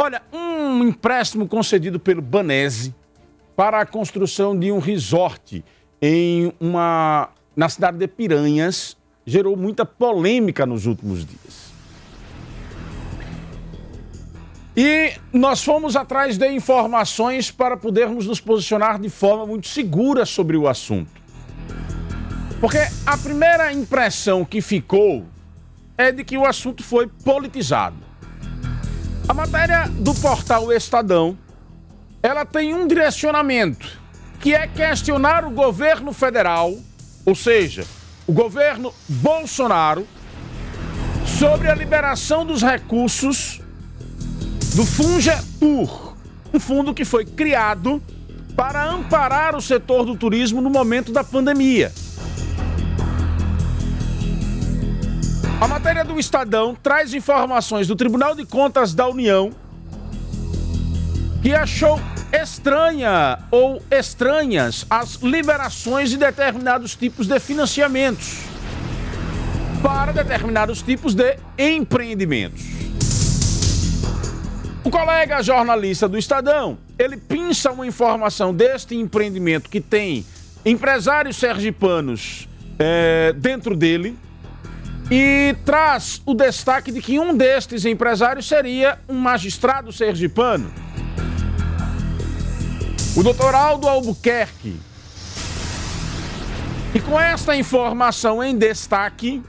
Olha, um empréstimo concedido pelo Banese para a construção de um resort em uma na cidade de Piranhas gerou muita polêmica nos últimos dias. E nós fomos atrás de informações para podermos nos posicionar de forma muito segura sobre o assunto. Porque a primeira impressão que ficou é de que o assunto foi politizado. A matéria do portal Estadão, ela tem um direcionamento, que é questionar o governo federal, ou seja, o governo Bolsonaro, sobre a liberação dos recursos do Fungetur, um fundo que foi criado para amparar o setor do turismo no momento da pandemia. A matéria do Estadão traz informações do Tribunal de Contas da União que achou estranha ou estranhas as liberações de determinados tipos de financiamentos para determinados tipos de empreendimentos. O colega jornalista do Estadão, ele pinça uma informação deste empreendimento que tem empresários sergipanos é, dentro dele, e traz o destaque de que um destes empresários seria um magistrado sergipano. O doutor Aldo Albuquerque. E com esta informação em destaque,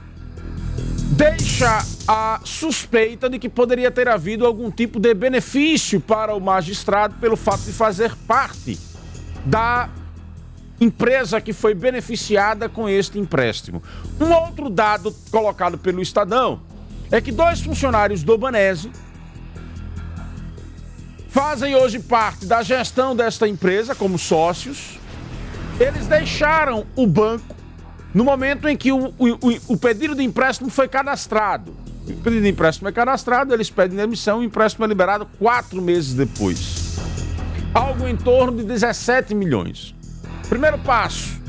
deixa a suspeita de que poderia ter havido algum tipo de benefício para o magistrado pelo fato de fazer parte da empresa que foi beneficiada com este empréstimo. Um outro dado colocado pelo Estadão é que dois funcionários do Banese fazem hoje parte da gestão desta empresa como sócios. Eles deixaram o banco no momento em que o, o, o pedido de empréstimo foi cadastrado. O pedido de empréstimo é cadastrado, eles pedem demissão, o empréstimo é liberado quatro meses depois. Algo em torno de 17 milhões. Primeiro passo.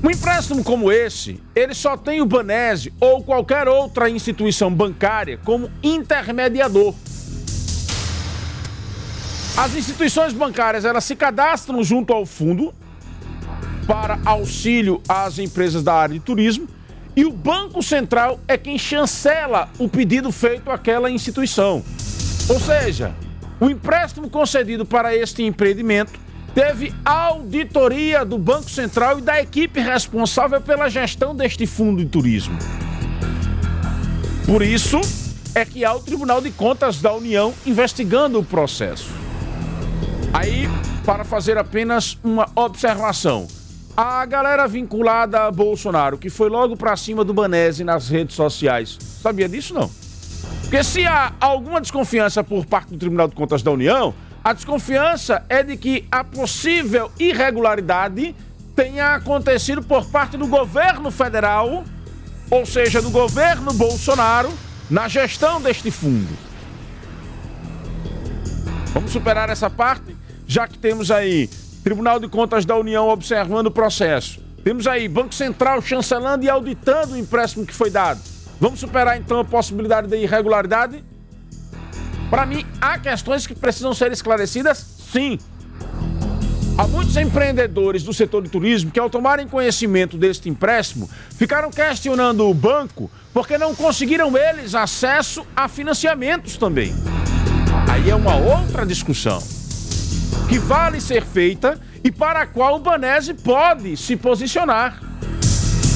Um empréstimo como esse, ele só tem o Banese ou qualquer outra instituição bancária como intermediador. As instituições bancárias, elas se cadastram junto ao fundo para auxílio às empresas da área de turismo e o Banco Central é quem chancela o pedido feito àquela instituição. Ou seja, o empréstimo concedido para este empreendimento teve auditoria do Banco Central e da equipe responsável pela gestão deste fundo de turismo. Por isso é que há o Tribunal de Contas da União investigando o processo. Aí, para fazer apenas uma observação, a galera vinculada a Bolsonaro, que foi logo para cima do Banese nas redes sociais, sabia disso não? Porque se há alguma desconfiança por parte do Tribunal de Contas da União, a desconfiança é de que a possível irregularidade tenha acontecido por parte do governo federal, ou seja, do governo Bolsonaro, na gestão deste fundo. Vamos superar essa parte, já que temos aí Tribunal de Contas da União observando o processo. Temos aí Banco Central chancelando e auditando o empréstimo que foi dado. Vamos superar então a possibilidade de irregularidade? Para mim, há questões que precisam ser esclarecidas, sim. Há muitos empreendedores do setor de turismo que, ao tomarem conhecimento deste empréstimo, ficaram questionando o banco porque não conseguiram eles acesso a financiamentos também. Aí é uma outra discussão que vale ser feita e para a qual o Banese pode se posicionar.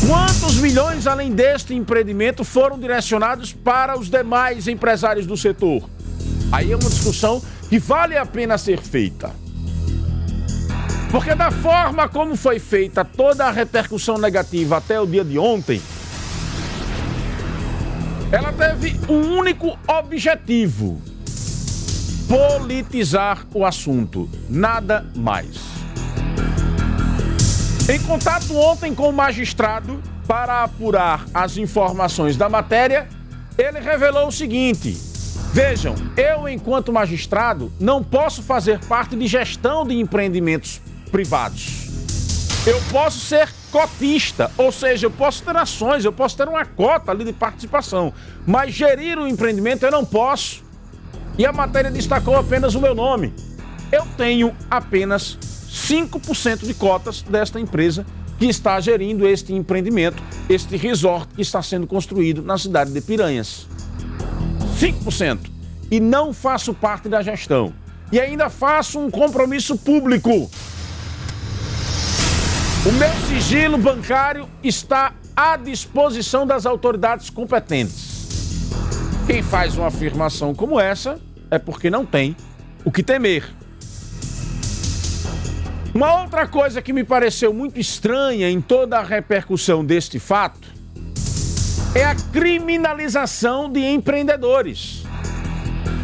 Quantos milhões além deste empreendimento foram direcionados para os demais empresários do setor? Aí é uma discussão que vale a pena ser feita. Porque da forma como foi feita toda a repercussão negativa até o dia de ontem, ela teve um único objetivo: politizar o assunto, nada mais. Em contato ontem com o magistrado para apurar as informações da matéria, ele revelou o seguinte: Vejam, eu, enquanto magistrado, não posso fazer parte de gestão de empreendimentos privados. Eu posso ser cotista, ou seja, eu posso ter ações, eu posso ter uma cota ali de participação, mas gerir o empreendimento eu não posso. E a matéria destacou apenas o meu nome. Eu tenho apenas 5% de cotas desta empresa que está gerindo este empreendimento, este resort que está sendo construído na cidade de Piranhas. 5%. E não faço parte da gestão. E ainda faço um compromisso público. O meu sigilo bancário está à disposição das autoridades competentes. Quem faz uma afirmação como essa é porque não tem o que temer. Uma outra coisa que me pareceu muito estranha em toda a repercussão deste fato é a criminalização de empreendedores.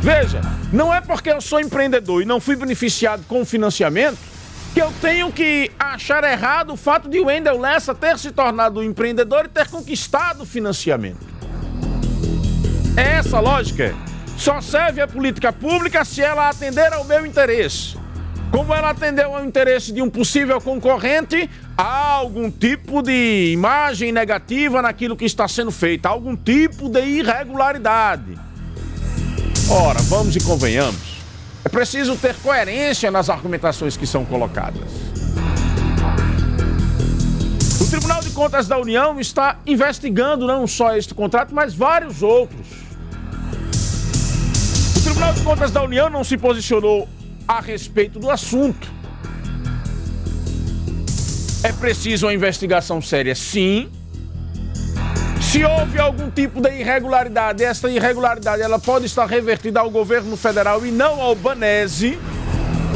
Veja, não é porque eu sou empreendedor e não fui beneficiado com o financiamento que eu tenho que achar errado o fato de Wendel Lessa ter se tornado um empreendedor e ter conquistado o financiamento. É essa a lógica. Só serve a política pública se ela atender ao meu interesse. Como ela atendeu ao interesse de um possível concorrente, há algum tipo de imagem negativa naquilo que está sendo feito, há algum tipo de irregularidade. Ora, vamos e convenhamos. É preciso ter coerência nas argumentações que são colocadas. O Tribunal de Contas da União está investigando não só este contrato, mas vários outros. O Tribunal de Contas da União não se posicionou a respeito do assunto. É preciso uma investigação séria, sim. Se houve algum tipo de irregularidade, essa irregularidade ela pode estar revertida ao governo federal e não ao Banese,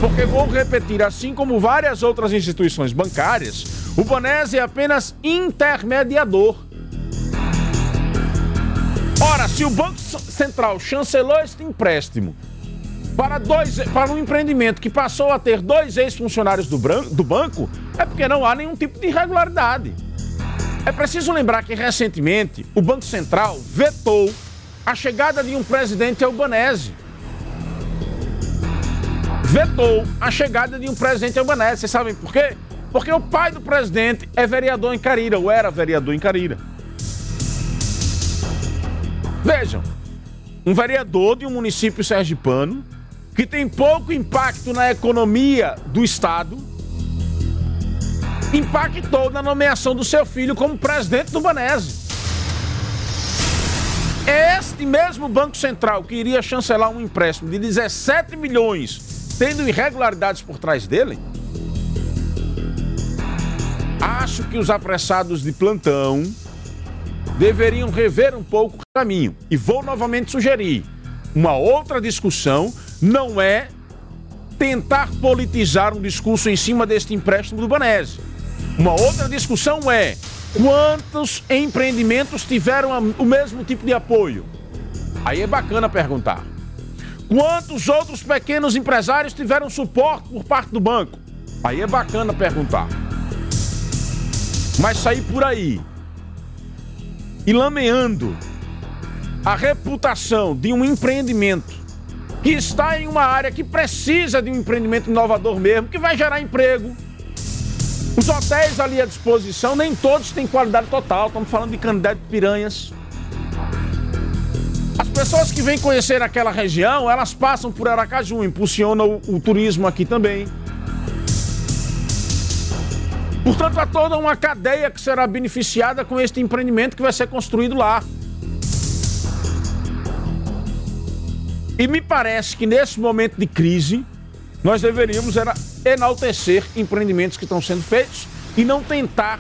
porque vou repetir, assim como várias outras instituições bancárias, o Banese é apenas intermediador. Ora, se o Banco Central chancelou este empréstimo para, dois, para um empreendimento que passou a ter dois ex-funcionários do, do banco, é porque não há nenhum tipo de irregularidade. É preciso lembrar que recentemente o Banco Central vetou a chegada de um presidente albanese. Vetou a chegada de um presidente albanese. Vocês sabem por quê? Porque o pai do presidente é vereador em Carira, ou era vereador em Carira. Vejam, um vereador de um município sergipano que tem pouco impacto na economia do Estado, impactou na nomeação do seu filho como presidente do Banese. É este mesmo Banco Central que iria chancelar um empréstimo de 17 milhões, tendo irregularidades por trás dele? Acho que os apressados de plantão deveriam rever um pouco o caminho. E vou novamente sugerir uma outra discussão não é tentar politizar um discurso em cima deste empréstimo do Banese. Uma outra discussão é quantos empreendimentos tiveram o mesmo tipo de apoio? Aí é bacana perguntar. Quantos outros pequenos empresários tiveram suporte por parte do banco? Aí é bacana perguntar. Mas sair por aí e lameando a reputação de um empreendimento que está em uma área que precisa de um empreendimento inovador mesmo, que vai gerar emprego. Os hotéis ali à disposição, nem todos têm qualidade total. Estamos falando de candidato piranhas. As pessoas que vêm conhecer aquela região, elas passam por Aracaju, impulsionam o, o turismo aqui também. Portanto, há toda uma cadeia que será beneficiada com este empreendimento que vai ser construído lá. E me parece que nesse momento de crise, nós deveríamos era enaltecer empreendimentos que estão sendo feitos e não tentar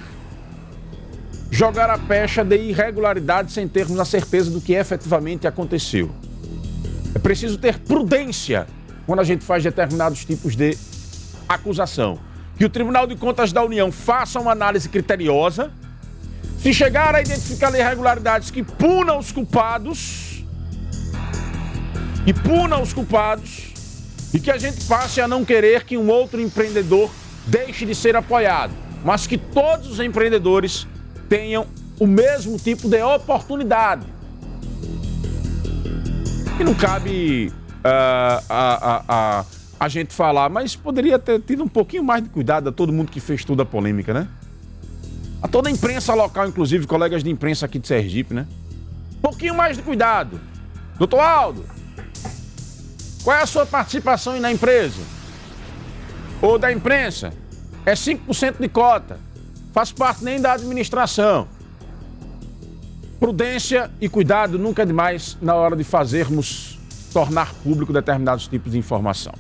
jogar a pecha de irregularidade sem termos a certeza do que efetivamente aconteceu. É preciso ter prudência quando a gente faz determinados tipos de acusação. Que o Tribunal de Contas da União faça uma análise criteriosa. Se chegar a identificar irregularidades que punam os culpados, e puna os culpados e que a gente passe a não querer que um outro empreendedor deixe de ser apoiado, mas que todos os empreendedores tenham o mesmo tipo de oportunidade. E não cabe uh, a, a, a, a gente falar, mas poderia ter tido um pouquinho mais de cuidado a todo mundo que fez toda a polêmica, né? A toda a imprensa local, inclusive colegas de imprensa aqui de Sergipe, né? Um pouquinho mais de cuidado. Doutor Aldo, Qual é a sua participação na empresa? Ou da imprensa? É 5% de cota. Faz parte nem da administração. Prudência e cuidado nunca é demais na hora de fazermos tornar público determinados tipos de informação.